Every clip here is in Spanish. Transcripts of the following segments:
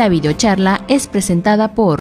La videocharla es presentada por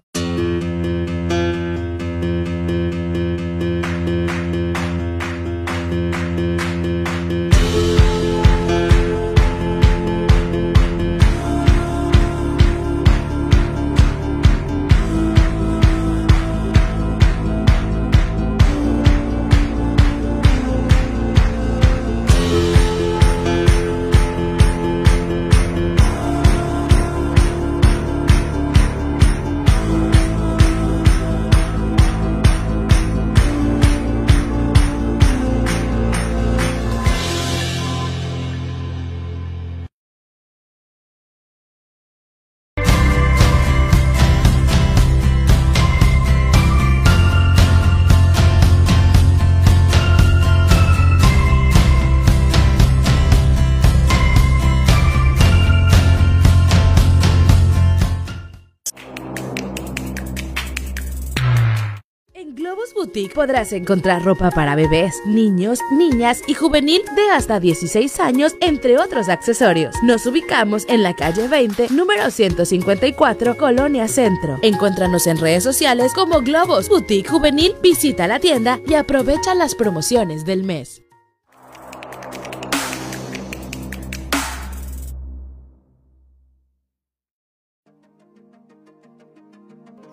Boutique podrás encontrar ropa para bebés, niños, niñas y juvenil de hasta 16 años, entre otros accesorios. Nos ubicamos en la calle 20, número 154, Colonia Centro. Encuéntranos en redes sociales como Globus Boutique Juvenil, visita la tienda y aprovecha las promociones del mes.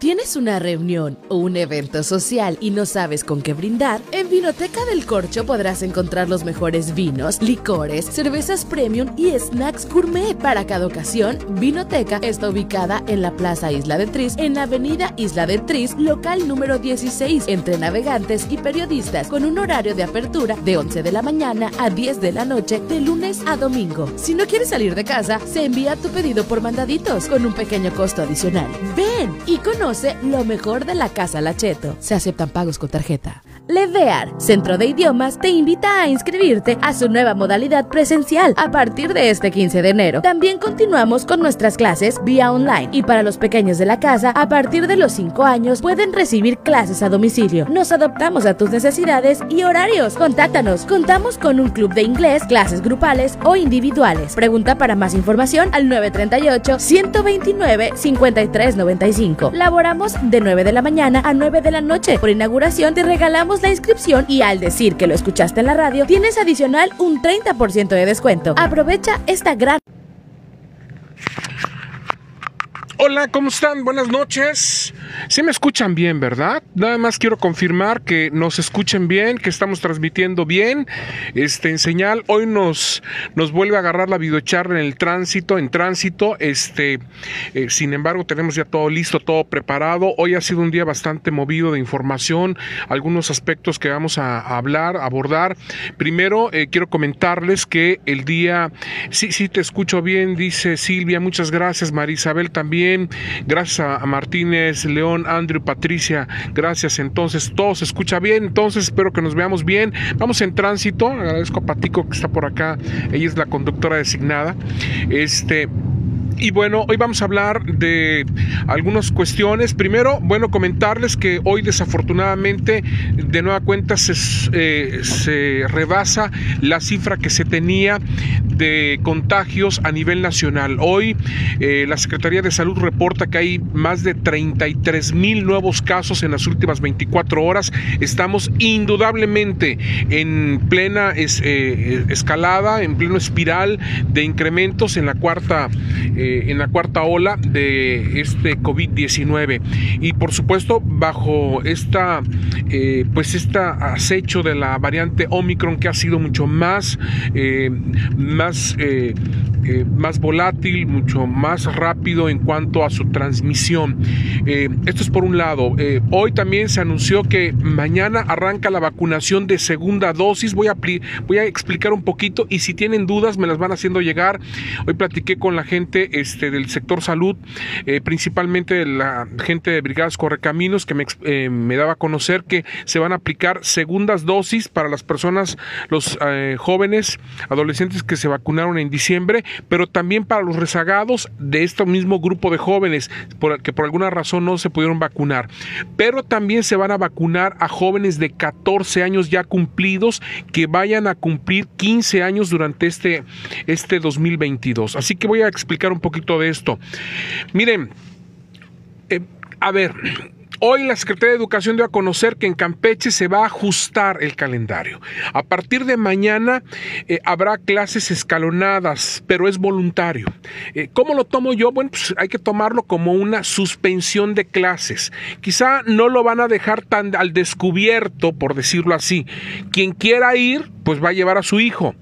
¿Tienes una reunión o un evento social y no sabes con qué brindar? En Vinoteca del Corcho podrás encontrar los mejores vinos, licores, cervezas premium y snacks gourmet. Para cada ocasión, Vinoteca está ubicada en la Plaza Isla de Tris, en la Avenida Isla de Tris, local número 16, entre navegantes y periodistas, con un horario de apertura de 11 de la mañana a 10 de la noche, de lunes a domingo. Si no quieres salir de casa, se envía tu pedido por mandaditos, con un pequeño costo adicional. Ven y conoce lo mejor de la Casa Lacheto. Se aceptan pagos con tarjeta. Ledear, Centro de Idiomas, te invita a inscribirte a su nueva modalidad presencial a partir de este 15 de enero. También continuamos con nuestras clases vía online y para los pequeños de la casa, a partir de los 5 años pueden recibir clases a domicilio. Nos adaptamos a tus necesidades y horarios. Contáctanos. Contamos con un club de inglés, clases grupales o individuales. Pregunta para más información al 938 129 5395. Laboramos de 9 de la mañana a 9 de la noche. Por inauguración te regalamos la inscripción y al decir que lo escuchaste en la radio, tienes adicional un 30% de descuento. Aprovecha esta gran... Hola, ¿cómo están? Buenas noches. Sí me escuchan bien, ¿verdad? Nada más quiero confirmar que nos escuchen bien, que estamos transmitiendo bien. Este en señal hoy nos nos vuelve a agarrar la videocharla en el tránsito, en tránsito. Este, eh, sin embargo, tenemos ya todo listo, todo preparado. Hoy ha sido un día bastante movido de información, algunos aspectos que vamos a, hablar, abordar. Primero, eh, quiero comentarles que el día sí sí te escucho bien, dice Silvia, muchas gracias, María Isabel también. Gracias a Martínez, León, Andrew, Patricia. Gracias. Entonces, todo se escucha bien. Entonces, espero que nos veamos bien. Vamos en tránsito. Agradezco a Patico que está por acá. Ella es la conductora designada. Este. Y bueno, hoy vamos a hablar de algunas cuestiones. Primero, bueno, comentarles que hoy desafortunadamente de nueva cuenta se, eh, se rebasa la cifra que se tenía de contagios a nivel nacional. Hoy eh, la Secretaría de Salud reporta que hay más de 33 mil nuevos casos en las últimas 24 horas. Estamos indudablemente en plena eh, escalada, en pleno espiral de incrementos en la cuarta en la cuarta ola de este COVID-19 y por supuesto bajo esta eh, pues esta acecho de la variante Omicron que ha sido mucho más eh, más volátil, mucho más rápido en cuanto a su transmisión. esto es por un lado. hoy también se anunció que mañana arranca la vacunación de segunda dosis. Voy a, explicar un poquito y si tienen dudas me las van haciendo llegar. Hoy platiqué con la gente este, del sector salud, eh, principalmente la gente de Brigadas Correcaminos, que me, eh, me, daba a conocer que se van a aplicar segundas dosis para las personas, los eh, jóvenes, adolescentes que se vacunaron en diciembre pero también para los rezagados de este mismo grupo de jóvenes que por alguna razón no se pudieron vacunar. Pero también se van a vacunar a jóvenes de 14 años ya cumplidos que vayan a cumplir 15 años durante este, este 2022. Así que voy a explicar un poquito de esto. Miren, eh, a ver, Hoy la Secretaría de Educación dio a conocer que en Campeche se va a ajustar el calendario. A partir de mañana eh, habrá clases escalonadas, pero es voluntario. Eh, ¿Cómo lo tomo yo? Bueno, pues hay que tomarlo como una suspensión de clases. Quizá no lo van a dejar tan al descubierto, por decirlo así. Quien quiera ir, pues va a llevar a su hijo.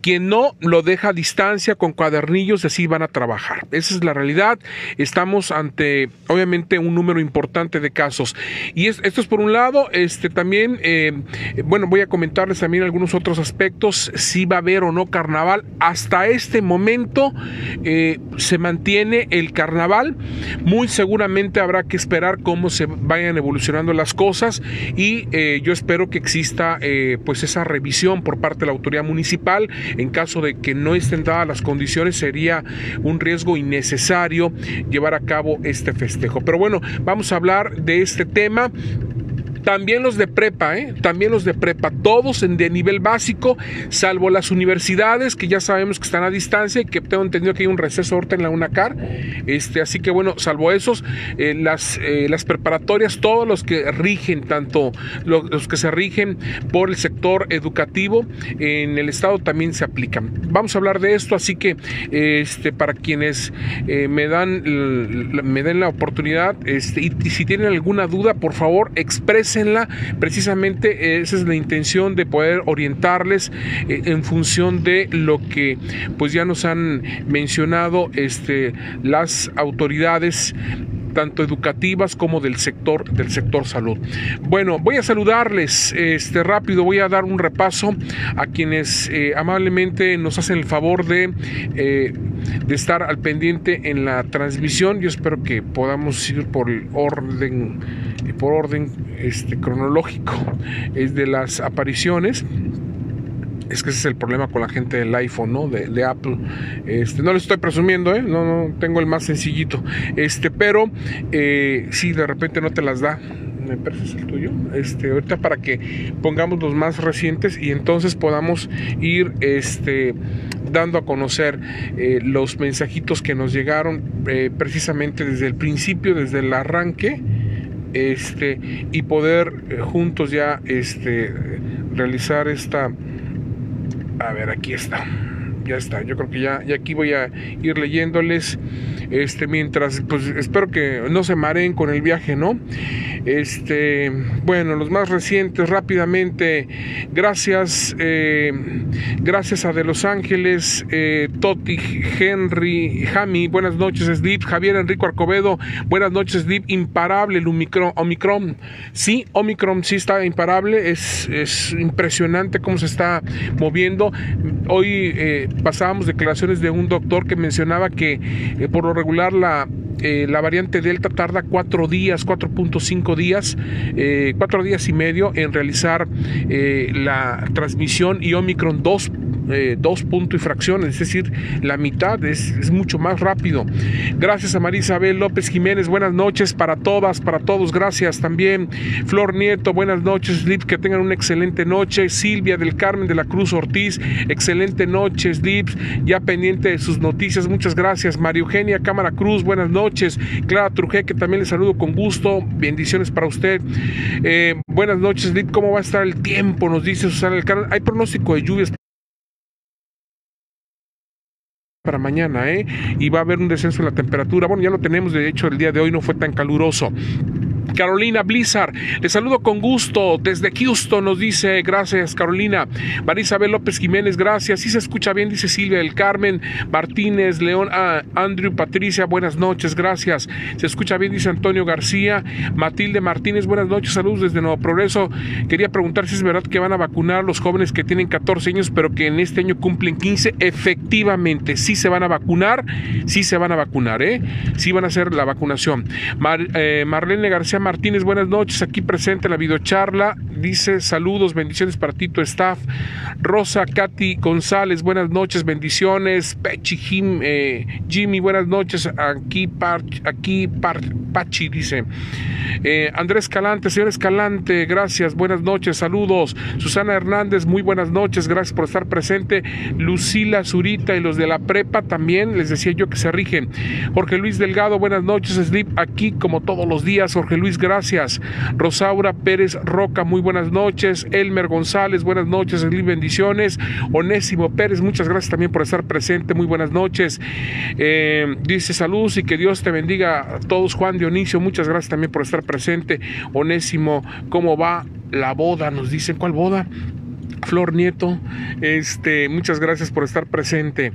Quien no lo deja a distancia con cuadernillos, así van a trabajar. Esa es la realidad. Estamos ante, obviamente, un número importante de casos. Y esto es por un lado. Este también, eh, bueno, voy a comentarles también algunos otros aspectos. Si va a haber o no carnaval. Hasta este momento eh, se mantiene el carnaval. Muy seguramente habrá que esperar cómo se vayan evolucionando las cosas. Y eh, yo espero que exista, pues, esa revisión por parte de la autoridad municipal en caso de que no estén dadas las condiciones, sería un riesgo innecesario llevar a cabo este festejo. Pero bueno, vamos a hablar de este tema también los de prepa, ¿eh? también los de prepa, todos en de nivel básico, salvo las universidades que ya sabemos que están a distancia y que tengo entendido que hay un receso ahorita en la UNACAR. Este, así que bueno, salvo esos, eh, las, eh, las preparatorias, todos los que rigen, tanto los, que se rigen por el sector educativo en el estado también se aplican. Vamos a hablar de esto, así que este, para quienes me dan me den la oportunidad este, y, y si tienen alguna duda, por favor, expresen precisamente esa es la intención de poder orientarles eh, en función de lo que pues ya nos han mencionado este, las autoridades tanto educativas como del sector del sector salud. Bueno, voy a saludarles este rápido, voy a dar un repaso a quienes eh, amablemente nos hacen el favor de, eh, de estar al pendiente en la transmisión. Yo espero que podamos ir por el orden por orden este cronológico es de las apariciones es que ese es el problema con la gente del iPhone, ¿no? De, Apple. Este, no le estoy presumiendo, ¿eh? No, no, tengo el más sencillito. Este, pero eh, si de repente no te las da. Me parece el tuyo. Este, ahorita para que pongamos los más recientes y entonces podamos ir este, dando a conocer eh, los mensajitos que nos llegaron eh, precisamente desde el principio, desde el arranque este y poder juntos ya este realizar esta a ver, aquí está. Ya está. Yo creo que ya, y aquí voy a ir leyéndoles. Este, mientras, pues espero que no se mareen con el viaje, ¿no? Este, bueno, los más recientes rápidamente. Gracias, eh, gracias a De Los Ángeles, eh, Toti, Henry, Jami, buenas noches, Slip, Javier Enrico Arcobedo, buenas noches, Slip, imparable el Omicron, Omicron. Sí, Omicron sí está imparable, es, es impresionante cómo se está moviendo. Hoy eh, pasábamos declaraciones de un doctor que mencionaba que por lo regular la eh, la variante Delta tarda cuatro días, 4.5 días, eh, cuatro días y medio en realizar eh, la transmisión y Omicron 2 eh, dos puntos y fracciones, es decir, la mitad es, mucho más rápido. Gracias a María Isabel López Jiménez, buenas noches para todas, para todos, gracias también. Flor Nieto, buenas noches, Slip, que tengan una excelente noche. Silvia del Carmen de la Cruz Ortiz, excelente noche, Slips, ya pendiente de sus noticias, muchas gracias. María Eugenia Cámara Cruz, buenas noches. Clara Trujé, que también le saludo con gusto, bendiciones para usted. Eh, buenas noches, Slip, ¿cómo va a estar el tiempo? Nos dice Susana del Carmen. Hay pronóstico de lluvias para mañana, ¿eh? Y va a haber un descenso en la temperatura. Bueno, ya lo tenemos, de hecho, el día de hoy no fue tan caluroso. Carolina Blizzard, le saludo con gusto desde Houston, nos dice, gracias Carolina. Marisabel López Jiménez, gracias. Si se escucha bien, dice Silvia del Carmen Martínez, León, ah, Andrew Patricia, buenas noches, gracias. Se escucha bien, dice Antonio García. Matilde Martínez, buenas noches, saludos desde Nuevo Progreso. Quería preguntar si es verdad que van a vacunar a los jóvenes que tienen 14 años, pero que en este año cumplen 15. Efectivamente, sí se van a vacunar, sí se van a vacunar, ¿eh? Sí van a hacer la vacunación. Eh, Marlene García Martínez, buenas noches, aquí presente en la videocharla dice saludos, bendiciones para ti, tu staff. Rosa Katy González, buenas noches, bendiciones. Pechi Jim, eh, Jimmy, buenas noches. Aquí, par, aquí Pachi dice. Eh, Andrés Calante, señor Escalante, gracias, buenas noches, saludos. Susana Hernández, muy buenas noches, gracias por estar presente. Lucila Zurita y los de la prepa también, les decía yo que se rigen. Jorge Luis Delgado, buenas noches, Slip aquí como todos los días. Jorge Luis, gracias. Rosaura Pérez Roca, muy buenas noches. Elmer González, buenas noches, bendiciones. Onésimo Pérez, muchas gracias también por estar presente, muy buenas noches. Eh, dice saludos y que Dios te bendiga a todos. Juan Dionisio, muchas gracias también por estar presente. Onésimo, ¿cómo va la boda? Nos dicen, ¿cuál boda? Flor Nieto, este, muchas gracias por estar presente.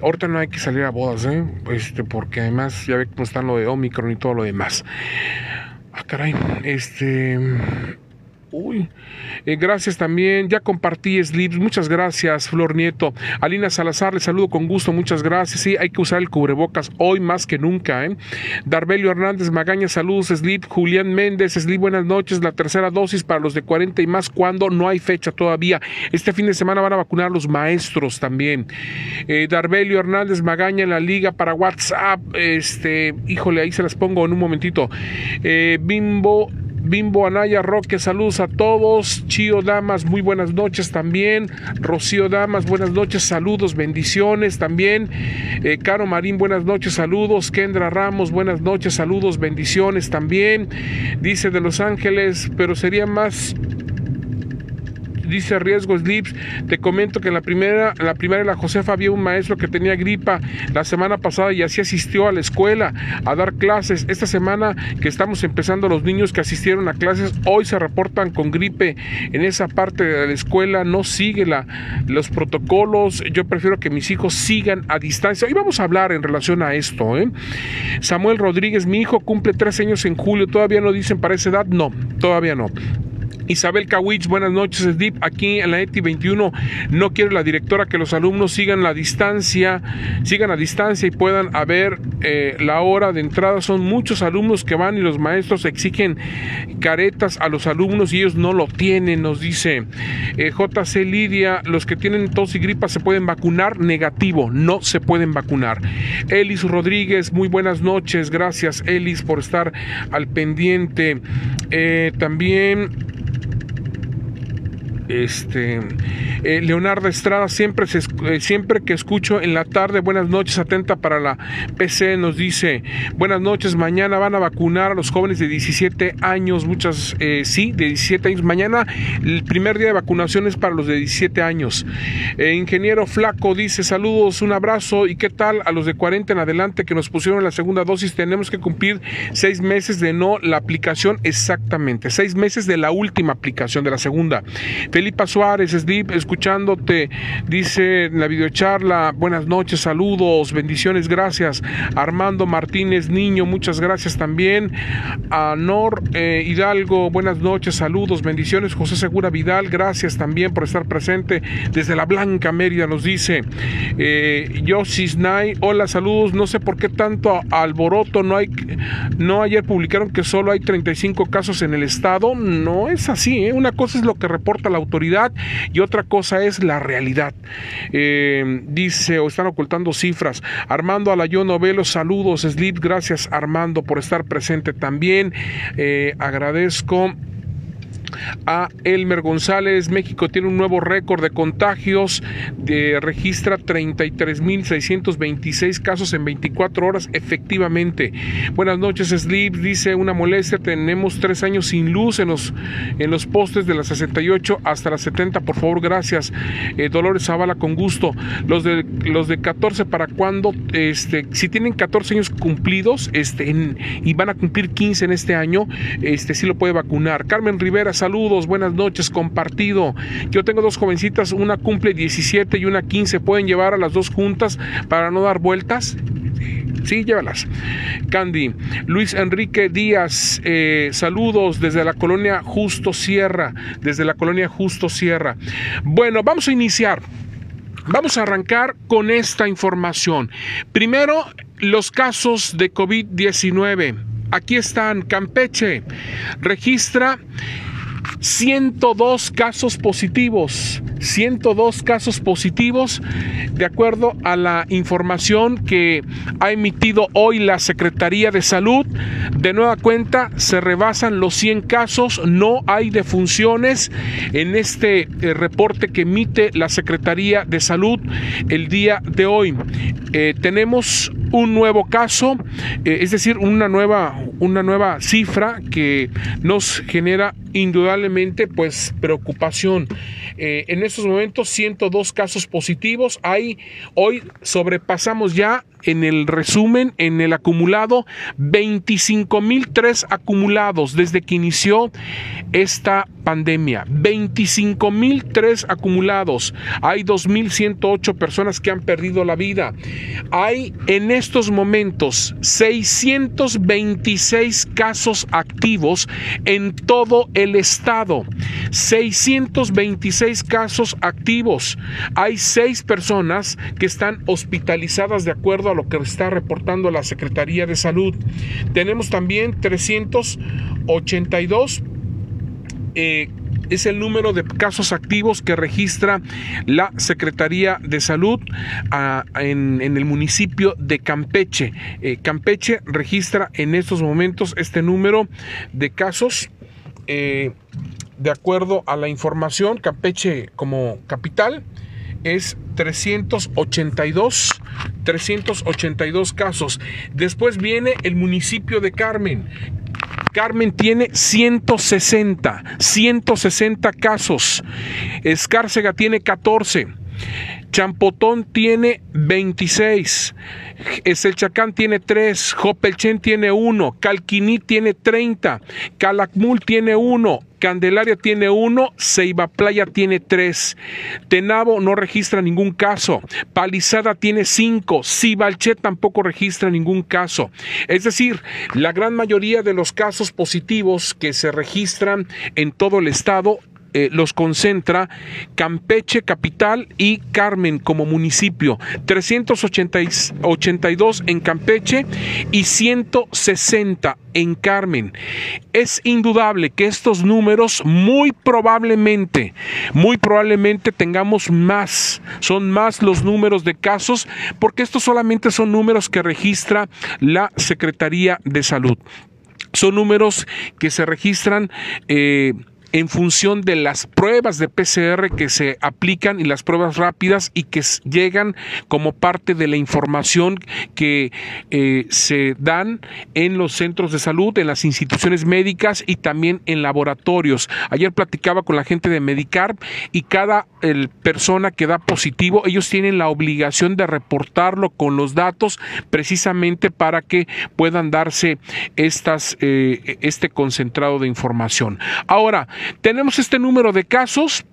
Ahorita no hay que salir a bodas, ¿eh? Este, porque además ya ve cómo están lo de Omicron y todo lo demás. Ah, caray, este. Uy, eh, gracias también. Ya compartí Slips. Muchas gracias, Flor Nieto. Alina Salazar, le saludo con gusto. Muchas gracias. Sí, hay que usar el cubrebocas hoy más que nunca. ¿eh? Darbelio Hernández Magaña, saludos, Slip. Julián Méndez, Slip, buenas noches. La tercera dosis para los de 40 y más. cuando No hay fecha todavía. Este fin de semana van a vacunar los maestros también. Eh, Darbelio Hernández Magaña en la liga para WhatsApp. Este, híjole, ahí se las pongo en un momentito. Eh, Bimbo Bimbo Anaya Roque, saludos a todos. Chío Damas, muy buenas noches también. Rocío Damas, buenas noches, saludos, bendiciones también. Eh, Caro Marín, buenas noches, saludos. Kendra Ramos, buenas noches, saludos, bendiciones también. Dice de Los Ángeles, pero sería más dice Riesgo Slips, te comento que en la primera, la primera la Josefa había un maestro que tenía gripa la semana pasada y así asistió a la escuela a dar clases. Esta semana que estamos empezando los niños que asistieron a clases hoy se reportan con gripe en esa parte de la escuela, no sigue la, los protocolos. Yo prefiero que mis hijos sigan a distancia. Hoy vamos a hablar en relación a esto. ¿eh? Samuel Rodríguez, mi hijo cumple tres años en julio, todavía no dicen para esa edad, no, todavía no. Isabel Kawich, buenas noches, Slip. Aquí en la ETI 21 no quiere la directora que los alumnos sigan la distancia, sigan a distancia y puedan haber eh, la hora de entrada. Son muchos alumnos que van y los maestros exigen caretas a los alumnos y ellos no lo tienen, nos dice eh, JC Lidia. Los que tienen tos y gripa se pueden vacunar. Negativo, no se pueden vacunar. Elis Rodríguez, muy buenas noches. Gracias, Elis, por estar al pendiente. Eh, también este eh, Leonardo Estrada siempre eh, siempre que escucho en la tarde buenas noches atenta para la PC nos dice buenas noches mañana van a vacunar a los jóvenes de 17 años muchas eh, sí de 17 años. Mañana el primer día de vacunación es para los de 17 años. Ingeniero flaco dice saludos un abrazo y qué tal a los de 40 en adelante que nos pusieron la segunda dosis tenemos que cumplir seis meses de no la aplicación exactamente seis meses de la última aplicación de la segunda Felipa Suárez, Slip, escuchándote, dice en la videocharla, buenas noches, saludos, bendiciones, gracias. Armando Martínez Niño, muchas gracias también. A Nor eh, Hidalgo, buenas noches, saludos, bendiciones. José Segura Vidal, gracias también por estar presente desde la Blanca Mérida, nos dice. Eh, Yosis Nay, hola, saludos, no sé por qué tanto alboroto, no hay, no ayer publicaron que solo hay 35 casos en el estado, no es así, ¿eh? una cosa es lo que reporta la autoridad y otra cosa es la realidad. Eh, dice, o están ocultando cifras. Armando Alayón Novelo, saludos, Slip, gracias Armando por estar presente también. Eh, agradezco a Elmer González. México tiene un nuevo récord de contagios, de, registra 33.626 casos en 24 horas efectivamente. Buenas noches, Sleep. Dice una molestia, tenemos tres años sin luz en los, en los postes de las 68 hasta las 70, por favor, gracias. Eh, Dolores Zavala, con gusto. Los de, los de 14 para cuando, este, si tienen 14 años cumplidos este, y van a cumplir 15 en este año, este, sí lo puede vacunar. Carmen Rivera, saludos, buenas noches, compartido. Yo tengo dos jovencitas, una cumple 17 y una 15. ¿Pueden llevar a las dos juntas para no dar vueltas? Sí, llévalas. Candy. Luis Enrique Díaz, eh, saludos desde la colonia Justo Sierra. Desde la colonia Justo Sierra. Bueno, vamos a iniciar. Vamos a arrancar con esta información. Primero, los casos de COVID-19. Aquí están. Campeche registra 102 casos positivos. 102 casos positivos de acuerdo a la información que ha emitido hoy la Secretaría de Salud. De nueva cuenta se rebasan los 100 casos, no hay defunciones en este eh, reporte que emite la Secretaría de Salud el día de hoy. Eh, tenemos un nuevo caso, eh, es decir, una nueva, una nueva cifra que nos genera indudablemente pues preocupación. Eh, en estos momentos 102 casos positivos, hay hoy sobrepasamos ya en el resumen, en el acumulado, 25.003 acumulados desde que inició esta pandemia. 25.003 acumulados. Hay 2.108 personas que han perdido la vida. Hay en estos momentos 626 casos activos en todo el estado. 626 casos activos. Hay 6 personas que están hospitalizadas de acuerdo a lo que está reportando la Secretaría de Salud. Tenemos también 382 eh, es el número de casos activos que registra la Secretaría de Salud ah, en, el municipio de Campeche. Eh, Campeche registra en estos momentos este número de casos. Eh, de acuerdo a la información, Campeche como capital es 382, 382 casos. Después viene el municipio de Carmen. Carmen tiene 160, 160 casos. Escárcega tiene 14. Champotón tiene 26. Eselchacán tiene 3. Jopelchen tiene 1. Calquiní tiene 30. Calakmul tiene 1. Candelaria tiene 1. Ceiba Playa tiene 3. Tenabo no registra ningún caso. Palizada tiene 5. Cibalché tampoco registra ningún caso. Es decir, la gran mayoría de los casos positivos que se registran en todo el estado eh, los concentra Campeche capital y Carmen como municipio. 382 en Campeche y 160 en Carmen. Es indudable que estos números muy probablemente, muy probablemente tengamos más. Son más los números de casos porque estos solamente son números que registra la Secretaría de Salud. Son números que se registran eh, en función de las pruebas de PCR que se aplican y las pruebas rápidas y que llegan como parte de la información que eh, se dan en los centros de salud, en las instituciones médicas y también en laboratorios. Ayer platicaba con la gente de Medicar y cada persona que da positivo, ellos tienen la obligación de reportarlo con los datos precisamente para que puedan darse estas, eh, este concentrado de información. Ahora, tenemos este número de casos.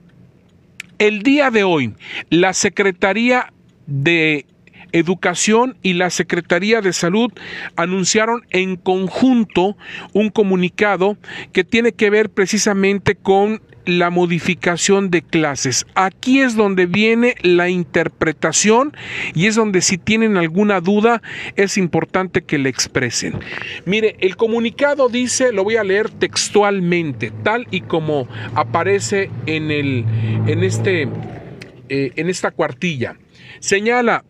El día de hoy, la Secretaría de Educación y la Secretaría de Salud anunciaron en conjunto un comunicado que tiene que ver precisamente con la modificación de clases. Aquí es donde viene la interpretación y es donde si tienen alguna duda es importante que le expresen. Mire, el comunicado dice, lo voy a leer textualmente, tal y como aparece en el en este eh, en esta cuartilla. Señala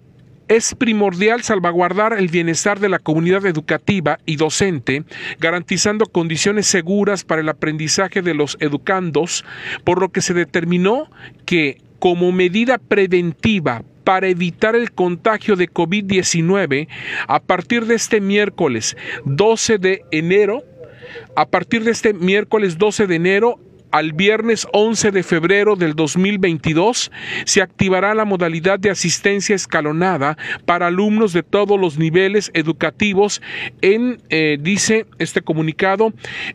es primordial salvaguardar el bienestar de la comunidad educativa y docente, garantizando condiciones seguras para el aprendizaje de los educandos, por lo que se determinó que como medida preventiva para evitar el contagio de COVID-19, a partir de este miércoles 12 de enero, a partir de este miércoles 12 de enero, al viernes 11 de febrero del 2022 se activará la modalidad de asistencia escalonada para alumnos de todos los niveles educativos en, eh, dice este comunicado,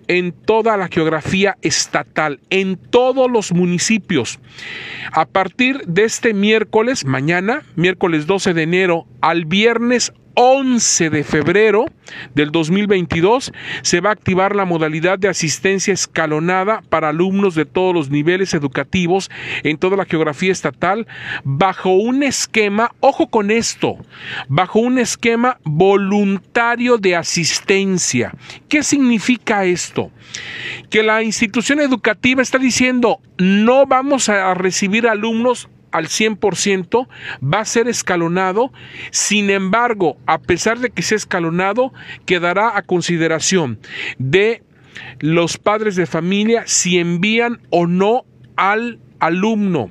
en toda la geografía estatal, en todos los municipios. A partir de este miércoles, mañana, miércoles 12 de enero, al viernes 11 de febrero del 2022 se va a activar la modalidad de asistencia escalonada para alumnos de todos los niveles educativos en toda la geografía estatal bajo un esquema, ojo con esto, bajo un esquema voluntario de asistencia. ¿Qué significa esto? Que la institución educativa está diciendo no vamos a recibir alumnos al 100%, va a ser escalonado, sin embargo, a pesar de que sea escalonado, quedará a consideración de los padres de familia si envían o no al alumno.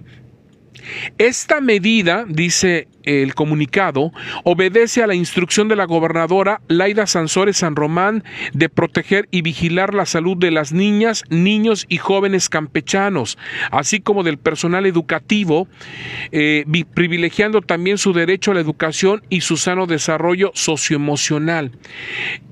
Esta medida, dice el comunicado, obedece a la instrucción de la gobernadora Laida Sansores San Román de proteger y vigilar la salud de las niñas, niños y jóvenes campechanos, así como del personal educativo, eh, privilegiando también su derecho a la educación y su sano desarrollo socioemocional.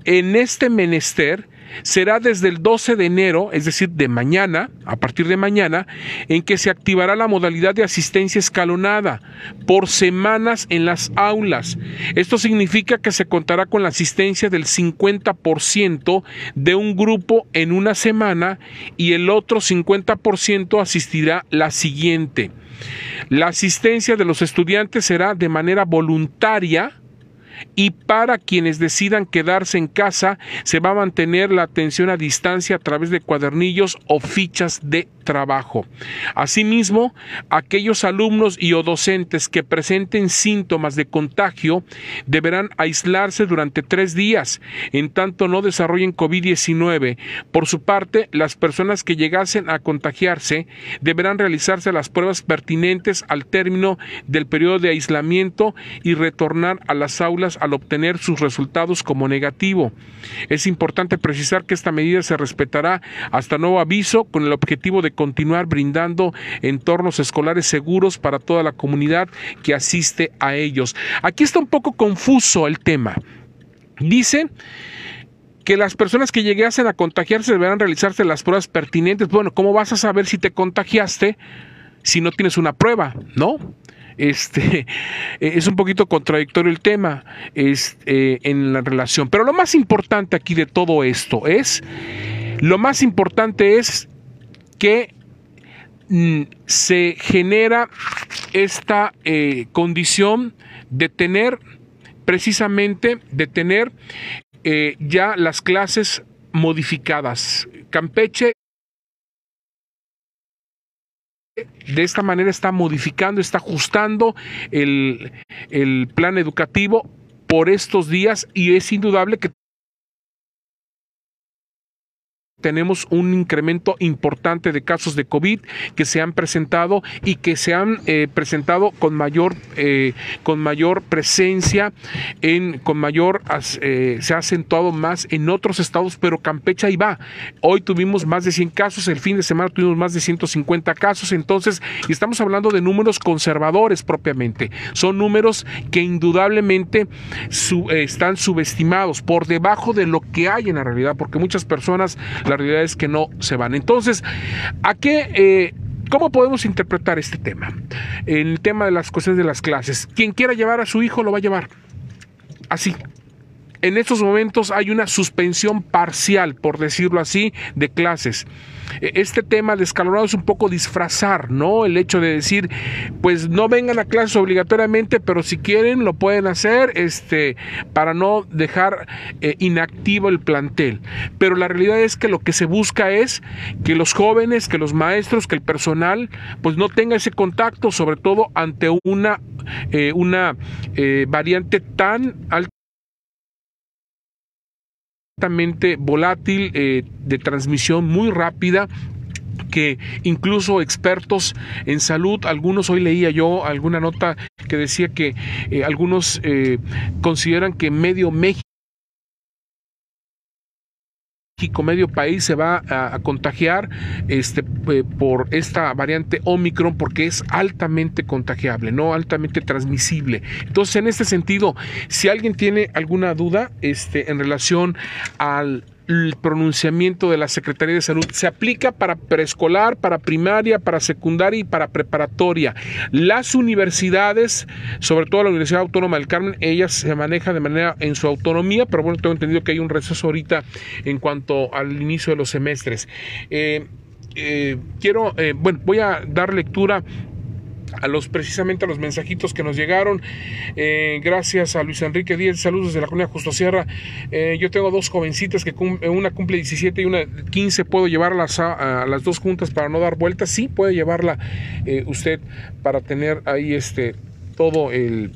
En este menester, será desde el 12 de enero, es decir, de mañana, a partir de mañana, en que se activará la modalidad de asistencia escalonada por semanas en las aulas. Esto significa que se contará con la asistencia del 50% de un grupo en una semana y el otro 50% asistirá la siguiente. La asistencia de los estudiantes será de manera voluntaria, y para quienes decidan quedarse en casa se va a mantener la atención a distancia a través de cuadernillos o fichas de trabajo. Asimismo, aquellos alumnos y o docentes que presenten síntomas de contagio deberán aislarse durante tres días, en tanto no desarrollen COVID-19. Por su parte, las personas que llegasen a contagiarse deberán realizarse las pruebas pertinentes al término del periodo de aislamiento y retornar a las aulas al obtener sus resultados como negativo. Es importante precisar que esta medida se respetará hasta nuevo aviso con el objetivo de continuar brindando entornos escolares seguros para toda la comunidad que asiste a ellos. Aquí está un poco confuso el tema. Dice que las personas que llegasen a contagiarse deberán realizarse las pruebas pertinentes. Bueno, ¿cómo vas a saber si te contagiaste si no tienes una prueba? ¿No? Este, es un poquito contradictorio el tema eh, en la relación. Pero lo más importante aquí de todo esto es, lo más importante es que mm, se genera esta eh, condición de tener precisamente de tener eh, ya las clases modificadas. Campeche de esta manera está modificando, está ajustando el, el plan educativo por estos días y es indudable que tenemos un incremento importante de casos de COVID que se han presentado y que se han eh, presentado con mayor, eh, con mayor presencia, en, con mayor, eh, se ha acentuado más en otros estados, pero Campeche ahí va. Hoy tuvimos más de 100 casos, el fin de semana tuvimos más de 150 casos, entonces estamos hablando de números conservadores propiamente. Son números que indudablemente están subestimados por debajo de lo que hay en la realidad, porque muchas personas la realidad es que no se van. Entonces, ¿a qué... Eh, ¿Cómo podemos interpretar este tema? El tema de las cuestiones de las clases. Quien quiera llevar a su hijo lo va a llevar. Así, en estos momentos hay una suspensión parcial, por decirlo así, de clases. E, este tema de escalonado es un poco disfrazar, ¿no? El hecho de decir, pues no vengan a clases obligatoriamente, pero si quieren lo pueden hacer, este, para no dejar eh, inactivo el plantel. Pero la realidad es que lo que se busca es que los jóvenes, que los maestros, que el personal, pues no tenga ese contacto, sobre todo ante una, eh, una eh, variante tan alta volátil, eh, de transmisión muy rápida que incluso expertos en salud, algunos hoy leía yo alguna nota que decía que eh, algunos eh, consideran que medio México Medio país se va a, contagiar este, eh, por esta variante Omicron porque es altamente contagiable, no altamente transmisible. Entonces, en este sentido, si alguien tiene alguna duda este, en relación al el pronunciamiento de la Secretaría de Salud. Se aplica para preescolar, para primaria, para secundaria y para preparatoria. Las universidades, sobre todo la Universidad Autónoma del Carmen, ellas se manejan de manera en su autonomía, pero bueno, tengo entendido que hay un receso ahorita en cuanto al inicio de los semestres. Eh, eh, quiero, eh, bueno, voy a dar lectura a los precisamente a los mensajitos que nos llegaron. Eh, gracias a Luis Enrique Díaz, saludos desde la colonia Justo Sierra. Eh, yo tengo dos jovencitas que una cumple 17 y una 15. ¿Puedo llevarlas a, las dos juntas para no dar vueltas? Sí, puede llevarla eh, usted para tener ahí este todo el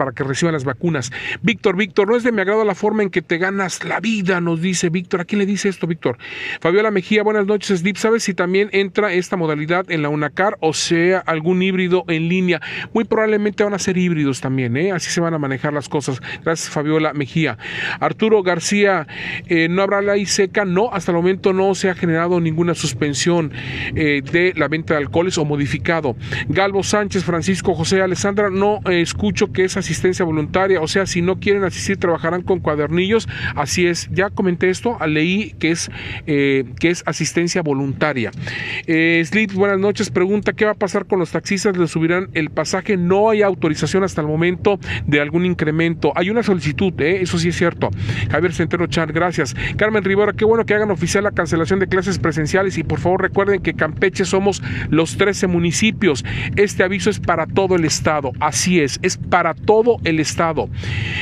para que reciban las vacunas. Víctor, Víctor, no es de mi agrado la forma en que te ganas la vida, nos dice Víctor. ¿A quién le dice esto, Víctor? Fabiola Mejía, buenas noches, Slip. ¿Sabes si también entra esta modalidad en la UNACAR o sea algún híbrido en línea? Muy probablemente van a ser híbridos también, ¿eh? Así se van a manejar las cosas. Gracias, Fabiola Mejía. Arturo García, eh, ¿no habrá ley seca? No, hasta el momento no se ha generado ninguna suspensión eh, de la venta de alcoholes o modificado. Galvo Sánchez, Francisco José Alessandra, no escucho que esas asistencia voluntaria, o sea, si no quieren asistir, trabajarán con cuadernillos. Así es, ya comenté esto, leí que es, eh, que es asistencia voluntaria. Eh, buenas noches, pregunta, ¿qué va a pasar con los taxistas? ¿Les subirán el pasaje? No hay autorización hasta el momento de algún incremento. Hay una solicitud, ¿eh? eso sí es cierto. Javier Centeno Chan, gracias. Carmen Rivera, qué bueno que hagan oficial la cancelación de clases presenciales y por favor recuerden que Campeche somos los 13 municipios. Este aviso es para todo el estado, así es, es para todo todo el estado.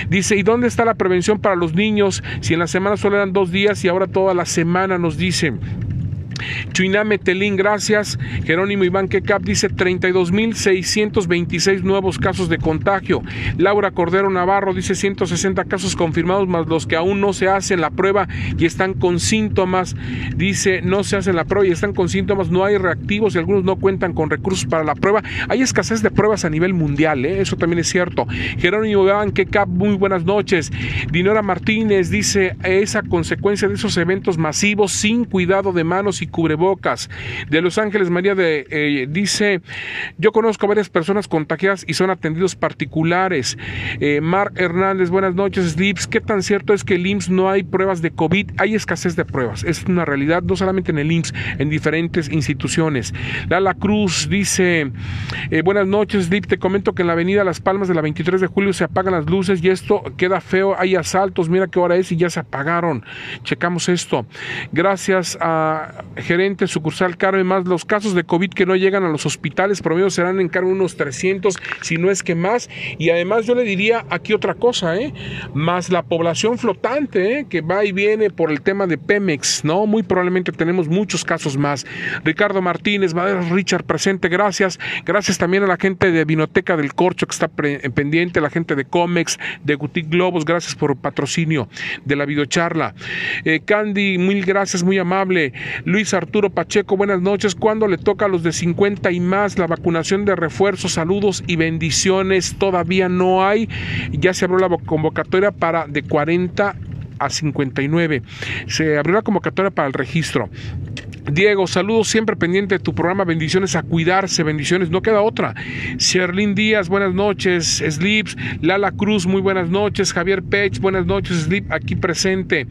Dice, ¿y dónde está la prevención para los niños? Si en la semana solo eran dos días y ahora toda la semana nos dicen. Chuiname Telín, gracias. Jerónimo Iván Kekap dice 32.626 nuevos casos de contagio. Laura Cordero Navarro dice 160 casos confirmados más los que aún no se hacen la prueba y están con síntomas. Dice no se hacen la prueba y están con síntomas, no hay reactivos y algunos no cuentan con recursos para la prueba. Hay escasez de pruebas a nivel mundial, ¿eh? eso también es cierto. Jerónimo Iván Kekap, muy buenas noches. Dinora Martínez dice esa consecuencia de esos eventos masivos sin cuidado de manos y cubrebocas. De Los Ángeles, María de, eh, dice, yo conozco a varias personas contagiadas y son atendidos particulares. Eh, Mar Hernández, buenas noches, Slips. ¿Qué tan cierto es que el IMSS no hay pruebas de COVID? Hay escasez de pruebas. Es una realidad, no solamente en el IMSS, en diferentes instituciones. Lala Cruz dice, eh, buenas noches, Slips. Te comento que en la avenida Las Palmas de la 23 de julio se apagan las luces y esto queda feo. Hay asaltos, mira qué hora es y ya se apagaron. Checamos esto. Gracias a gerente sucursal Carmen, más los casos de COVID que no llegan a los hospitales, promedio serán en Carmen unos 300, si no es que más. Y además yo le diría aquí otra cosa, ¿eh? más la población flotante, ¿eh? que va y viene por el tema de Pemex, ¿no? Muy probablemente tenemos muchos casos más. Ricardo Martínez, Madera Richard presente, gracias. Gracias también a la gente de Vinoteca del Corcho que está pendiente, la gente de Comex, de Gutic Globos, gracias por patrocinio de la videocharla. Eh, Candy, mil gracias, muy amable. Luis Arturo Pacheco, buenas noches. ¿Cuándo le toca a los de 50 y más la vacunación de refuerzo? Saludos y bendiciones. Todavía no hay. Ya se abrió la convocatoria para de 40 a 59. Se abrió la convocatoria para el registro. Diego, saludos siempre pendiente de tu programa. Bendiciones a cuidarse, bendiciones, no queda otra. Sherlyn Díaz, buenas noches. Slips, Lala Cruz, muy buenas noches. Javier Pech, buenas noches. Slip, aquí presente.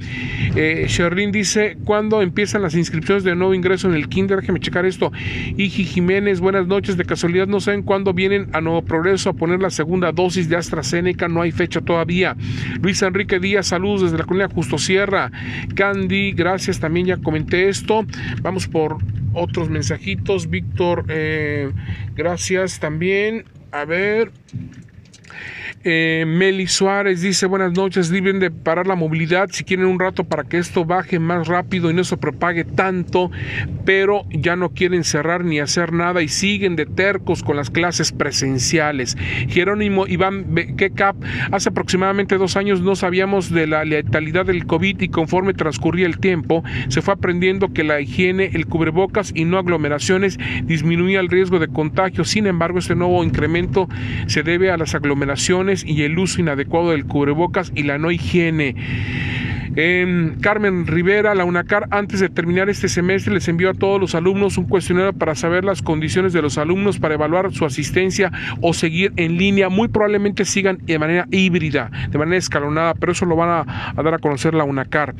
Eh, Sherlyn dice: ¿Cuándo empiezan las inscripciones de nuevo ingreso en el Kinder? Déjeme checar esto. Iji Jiménez, buenas noches. De casualidad, no saben cuándo vienen a Nuevo Progreso a poner la segunda dosis de AstraZeneca. No hay fecha todavía. Luis Enrique Díaz, saludos desde la colonia Justo Sierra. Candy, gracias. También ya comenté esto. Vamos por otros mensajitos. Víctor, eh, gracias también. A ver. Eh, Meli Suárez dice buenas noches, deben de parar la movilidad si quieren un rato para que esto baje más rápido y no se propague tanto, pero ya no quieren cerrar ni hacer nada y siguen de tercos con las clases presenciales. Jerónimo Iván Kekap, hace aproximadamente dos años no sabíamos de la letalidad del COVID y conforme transcurría el tiempo se fue aprendiendo que la higiene, el cubrebocas y no aglomeraciones disminuía el riesgo de contagio. Sin embargo, este nuevo incremento se debe a las aglomeraciones y el uso inadecuado del cubrebocas y la no higiene. Carmen Rivera, la UNACAR, antes de terminar este semestre, les envió a todos los alumnos un cuestionario para saber las condiciones de los alumnos para evaluar su asistencia o seguir en línea. Muy probablemente sigan de manera híbrida, de manera escalonada, pero eso lo van a, dar a conocer la UNACAR.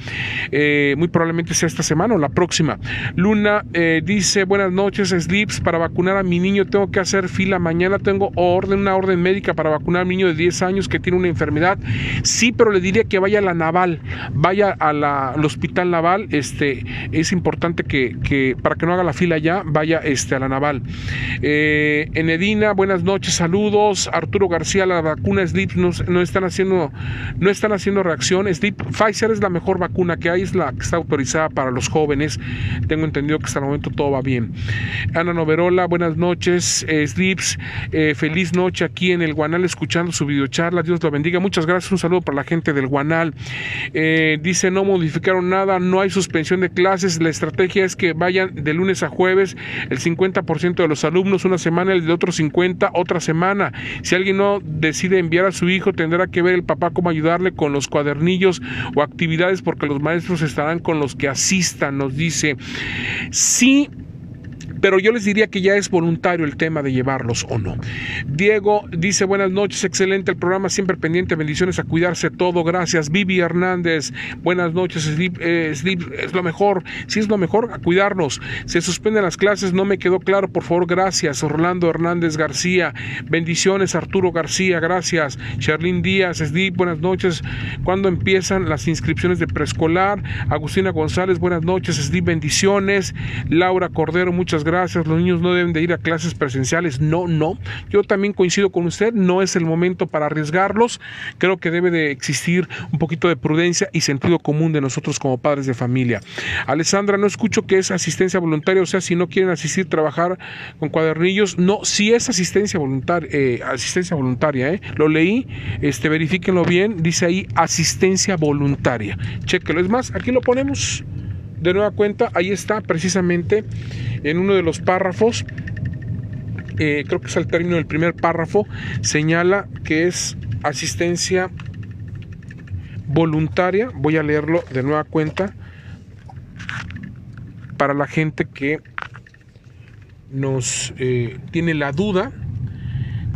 Eh, muy probablemente sea esta semana o la próxima. Luna eh, dice, buenas noches, Slips, para vacunar a mi niño tengo que hacer fila. Mañana tengo orden, una orden médica para vacunar a mi niño de 10 años que tiene una enfermedad. Sí, pero le diría que vaya a la naval, vaya al hospital naval. Este, es importante que, para que no haga la fila ya, vaya este, a la naval. Eh, Enedina, buenas noches, saludos. Arturo García, la vacuna Sleep no, no, están haciendo, no están haciendo reacción. Sleep, Pfizer es la mejor vacuna que hay, es la que está autorizada para los jóvenes. Tengo entendido que hasta el momento todo va bien. Ana Noverola, buenas noches. Eh, Sleeps, eh, feliz noche aquí en el Guanal escuchando su videocharla. Dios lo bendiga. Muchas gracias. Un saludo para la gente del Guanal. Eh, dice, no modificaron nada, no hay suspensión de clases. La estrategia es que vayan de lunes a jueves el 50% de los alumnos una semana, el de otro 50 otra semana. Si alguien no decide enviar a su hijo, tendrá que ver el papá cómo ayudarle con los cuadernillos o actividades porque los maestros estarán con los que asistan, nos dice. Sí, pero yo les diría que ya es voluntario el tema de llevarlos o no. Diego dice buenas noches, excelente el programa, siempre pendiente, bendiciones a cuidarse todo, gracias. Vivi Hernández, buenas noches, eh, es lo mejor, si es lo mejor, a cuidarnos. Se suspenden las clases, no me quedó claro, por favor, gracias. Orlando Hernández García, bendiciones, Arturo García, gracias. Charlene Díaz, Sleep, buenas noches. ¿Cuándo empiezan las inscripciones de preescolar? Agustina González, buenas noches, Sleep, bendiciones. Laura Cordero, muchas gracias gracias, los niños no deben de ir a clases presenciales. No, no. Yo también coincido con usted, no es el momento para arriesgarlos. Creo que debe de existir un poquito de prudencia y sentido común de nosotros como padres de familia. Alessandra, no escucho que es asistencia voluntaria, o sea, si no quieren asistir, trabajar con cuadernillos. No, si es asistencia voluntaria, eh, asistencia voluntaria, ¿eh? Lo leí, este, verifíquenlo bien, dice ahí asistencia voluntaria. Chequelo, es más, aquí lo ponemos de nueva cuenta, ahí está precisamente en uno de los párrafos, eh, creo que es al término del primer párrafo, señala que es asistencia voluntaria. Voy a leerlo de nueva cuenta para la gente que nos eh, tiene la duda.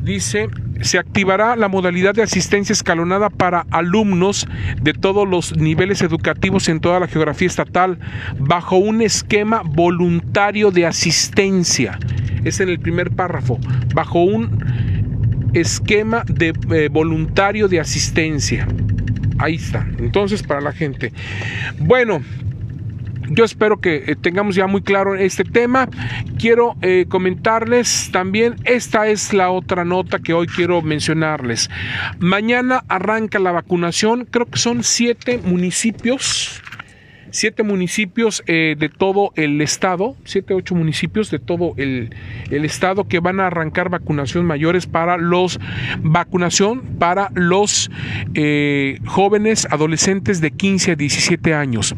Dice se activará la modalidad de asistencia escalonada para alumnos de todos los niveles educativos en toda la geografía estatal bajo un esquema voluntario de asistencia. Es en el primer párrafo, bajo un esquema de eh, voluntario de asistencia. Ahí está. Entonces, para la gente. Bueno, yo espero que eh, tengamos ya muy claro este tema. Quiero eh, comentarles también, esta es la otra nota que hoy quiero mencionarles. Mañana arranca la vacunación, creo que son siete municipios siete municipios eh, de todo el estado, siete, ocho municipios de todo el, estado que van a arrancar vacunación mayores para los, vacunación para los eh, jóvenes adolescentes de 15 a 17 años.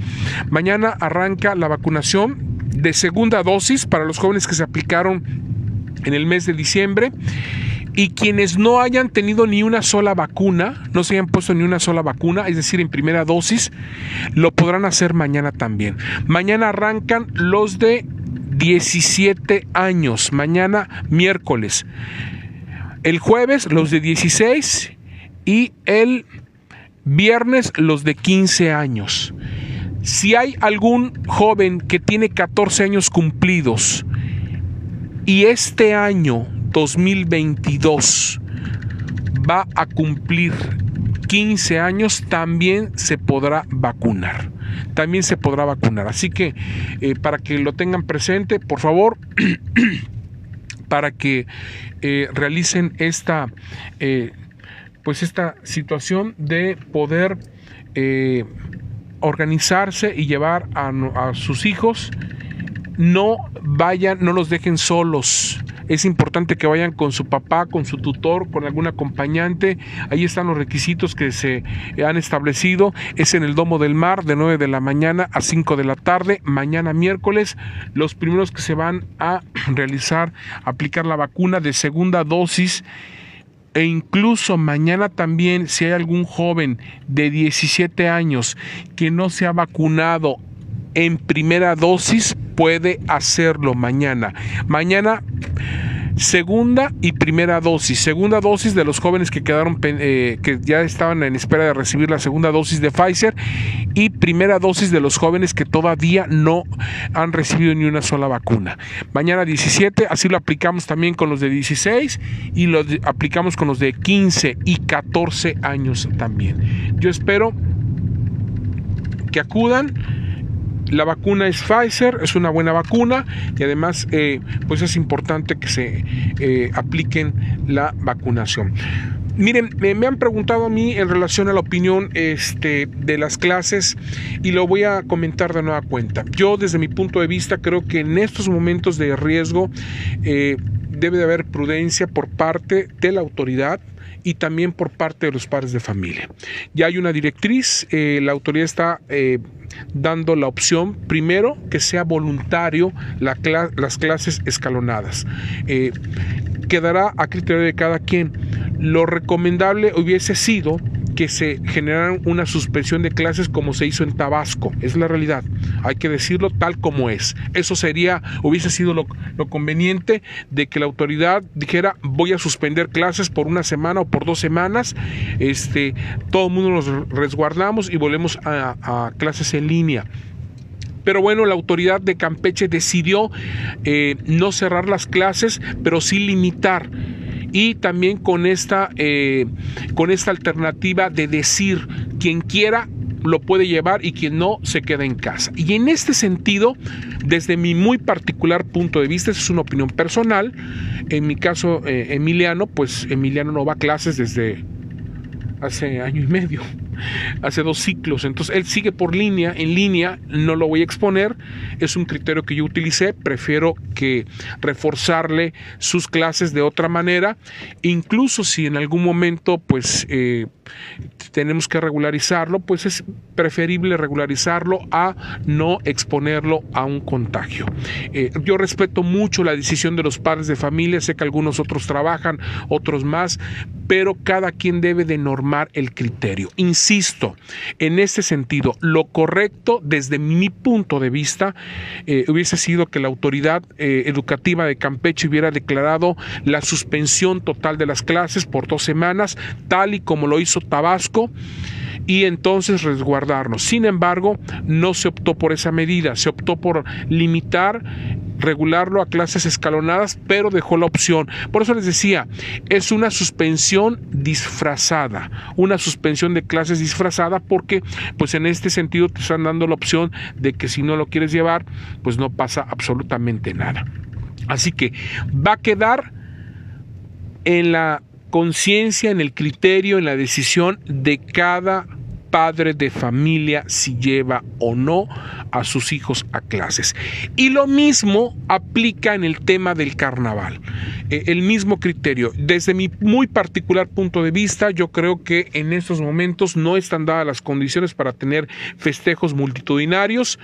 Mañana arranca la vacunación de segunda dosis para los jóvenes que se aplicaron en el mes de diciembre y quienes no hayan tenido ni una sola vacuna, no se hayan puesto ni una sola vacuna, es decir, en primera dosis, lo podrán hacer mañana también. Mañana arrancan los de 17 años, mañana miércoles. El jueves los de 16 y el viernes los de 15 años. Si hay algún joven que tiene 14 años cumplidos y este año 2022 va a cumplir 15 años, también se podrá vacunar. También se podrá vacunar. Así que eh, para que lo tengan presente, por favor, para que eh, realicen esta, eh, pues esta situación de poder organizarse y llevar a, a sus hijos. No vayan, no los dejen solos es importante que vayan con su papá, con su tutor, con algún acompañante. Ahí están los requisitos que se han establecido. Es en el Domo del Mar de 9 de la mañana a 5 de la tarde. Mañana miércoles, los primeros que se van a realizar, aplicar la vacuna de segunda dosis e incluso mañana también si hay algún joven de 17 años que no se ha vacunado en primera dosis, puede hacerlo mañana. Mañana segunda y primera dosis. Segunda dosis de los jóvenes que quedaron eh, que ya estaban en espera de recibir la segunda dosis de Pfizer y primera dosis de los jóvenes que todavía no han recibido ni una sola vacuna. Mañana 17, así lo aplicamos también con los de 16 y lo aplicamos con los de 15 y 14 años también. Yo espero que acudan la vacuna es Pfizer, es una buena vacuna y además eh, pues es importante que se eh, apliquen la vacunación. Miren, me han preguntado a mí en relación a la opinión este, de las clases y lo voy a comentar de nueva cuenta. Yo desde mi punto de vista creo que en estos momentos de riesgo eh, debe de haber prudencia por parte de la autoridad y también por parte de los padres de familia. Ya hay una directriz, la autoridad está dando la opción, primero, que sea voluntario las clases escalonadas. Eh, quedará a criterio de cada quien. Lo recomendable hubiese sido que se generaran una suspensión de clases como se hizo en Tabasco. Es la realidad. Hay que decirlo tal como es. Eso sería, hubiese sido lo, conveniente de que la autoridad dijera voy a suspender clases por una semana o por dos semanas. Este, todo el mundo nos resguardamos y volvemos a, clases en línea. Pero bueno, la autoridad de Campeche decidió eh, no cerrar las clases, pero sí limitar y también con esta, eh, con esta alternativa de decir quien quiera lo puede llevar y quien no se queda en casa. Y en este sentido, desde mi muy particular punto de vista, es una opinión personal, en mi caso eh, Emiliano, pues Emiliano no va a clases desde hace año y medio hace dos ciclos. Entonces él sigue por línea, en línea, no lo voy a exponer, es un criterio que yo utilicé, prefiero que reforzarle sus clases de otra manera, incluso si en algún momento pues eh, tenemos que regularizarlo, pues es preferible regularizarlo a no exponerlo a un contagio. Eh, yo respeto mucho la decisión de los padres de familia, sé que algunos otros trabajan, otros más, pero cada quien debe de normar el criterio. En este sentido, lo correcto desde mi punto de vista eh, hubiese sido que la autoridad eh, educativa de Campeche hubiera declarado la suspensión total de las clases por dos semanas, tal y como lo hizo Tabasco y entonces resguardarnos. Sin embargo, no se optó por esa medida, se optó por limitar regularlo a clases escalonadas, pero dejó la opción. Por eso les decía, es una suspensión disfrazada, una suspensión de clases disfrazada porque pues en este sentido te están dando la opción de que si no lo quieres llevar, pues no pasa absolutamente nada. Así que va a quedar en la conciencia, en el criterio, en la decisión de cada padre de familia si lleva o no a sus hijos a clases. Y lo mismo aplica en el tema del carnaval. Eh, el mismo criterio. Desde mi muy particular punto de vista, yo creo que en estos momentos no están dadas las condiciones para tener festejos multitudinarios,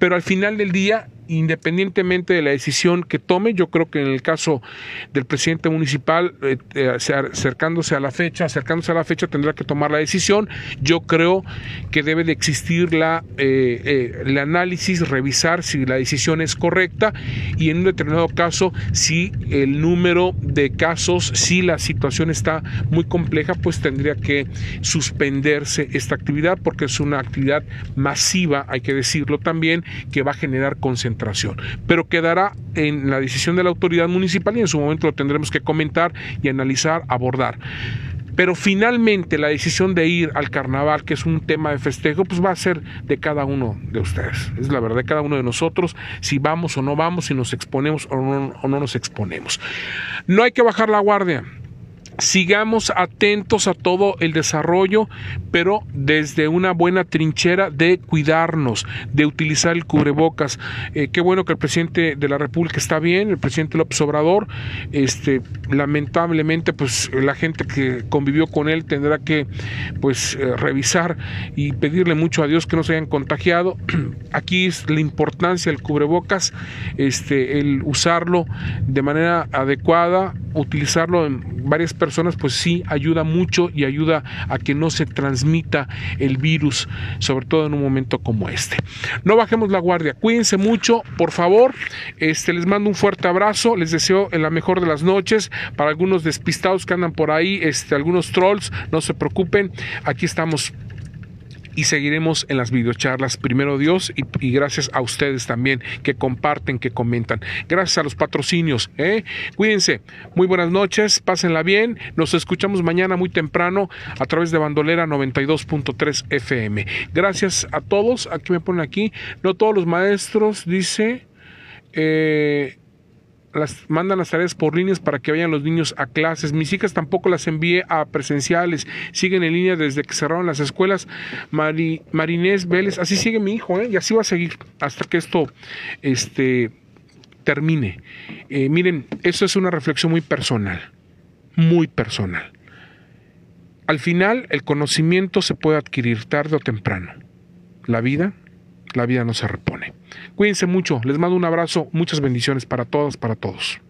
pero al final del día independientemente de la decisión que tome, yo creo que en el caso del presidente municipal, eh, eh, acercándose a la fecha, acercándose a la fecha tendrá que tomar la decisión. Yo creo que debe de existir la, eh, el análisis, revisar si la decisión es correcta y en un determinado caso, si el número de casos, si la situación está muy compleja, pues tendría que suspenderse esta actividad porque es una actividad masiva, hay que decirlo también, que va a generar concentración pero quedará en la decisión de la autoridad municipal y en su momento lo tendremos que comentar y analizar, abordar. Pero finalmente la decisión de ir al carnaval, que es un tema de festejo, pues va a ser de cada uno de ustedes. Es la verdad de cada uno de nosotros, si vamos o no vamos, si nos exponemos o no, o no nos exponemos. No hay que bajar la guardia sigamos atentos a todo el desarrollo, pero desde una buena trinchera de cuidarnos, de utilizar el cubrebocas. Eh, qué bueno que el presidente de la República está bien, el presidente López Obrador, este, lamentablemente, pues la gente que convivió con él tendrá que, pues, eh, revisar y pedirle mucho a Dios que no se hayan contagiado. Aquí es la importancia del cubrebocas, este, el usarlo de manera adecuada, utilizarlo en varias personas personas, pues sí ayuda mucho y ayuda a que no se transmita el virus, sobre todo en un momento como este. No bajemos la guardia, cuídense mucho, por favor. Este, les mando un fuerte abrazo, les deseo la mejor de las noches. Para algunos despistados que andan por ahí, este, algunos trolls, no se preocupen, aquí estamos y seguiremos en las videocharlas. Primero Dios y, gracias a ustedes también que comparten, que comentan. Gracias a los patrocinios. ¿eh? Cuídense. Muy buenas noches. Pásenla bien. Nos escuchamos mañana muy temprano a través de Bandolera 92.3 FM. Gracias a todos. Aquí me ponen aquí. No todos los maestros, dice. Eh, las mandan las tareas por líneas para que vayan los niños a clases. Mis hijas tampoco las envié a presenciales, siguen en línea desde que cerraron las escuelas. Marinés Vélez, así sigue mi hijo, ¿eh? y así va a seguir hasta que esto este, termine. Eh, miren, eso es una reflexión muy personal, muy personal. Al final, el conocimiento se puede adquirir tarde o temprano. La vida la vida no se repone. Cuídense mucho, les mando un abrazo, muchas bendiciones para todas, para todos.